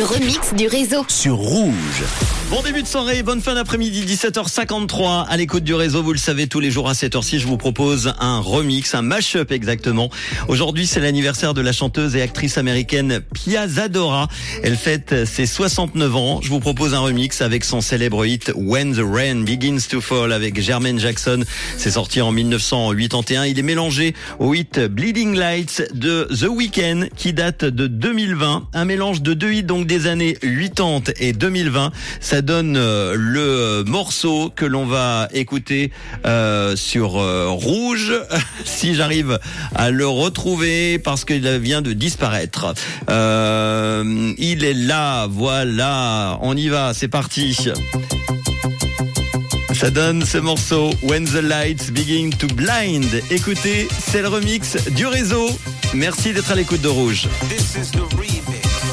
remix du réseau. sur Rouge. Bon début de soirée, bonne fin d'après-midi, 17h53 à l'écoute du réseau. Vous le savez, tous les jours à cette heure-ci, je vous propose un remix, un mash-up exactement. Aujourd'hui, c'est l'anniversaire de la chanteuse et actrice américaine Pia Zadora. Elle fête ses 69 ans. Je vous propose un remix avec son célèbre hit When the Rain Begins to Fall avec Jermaine Jackson. C'est sorti en 1981. Il est mélangé au hit Bleeding Lights de The Weeknd qui date de 2020. Un mélange de deux hits donc des années 80 et 2020. Ça donne euh, le morceau que l'on va écouter euh, sur euh, Rouge, si j'arrive à le retrouver parce qu'il vient de disparaître. Il est là, voilà, on y va, c'est parti. Ça donne ce morceau When the Lights Begin to Blind. Écoutez, c'est le remix du réseau. Merci d'être à l'écoute de Rouge.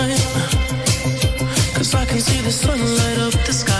Time. Cause I can see the sun light up the sky.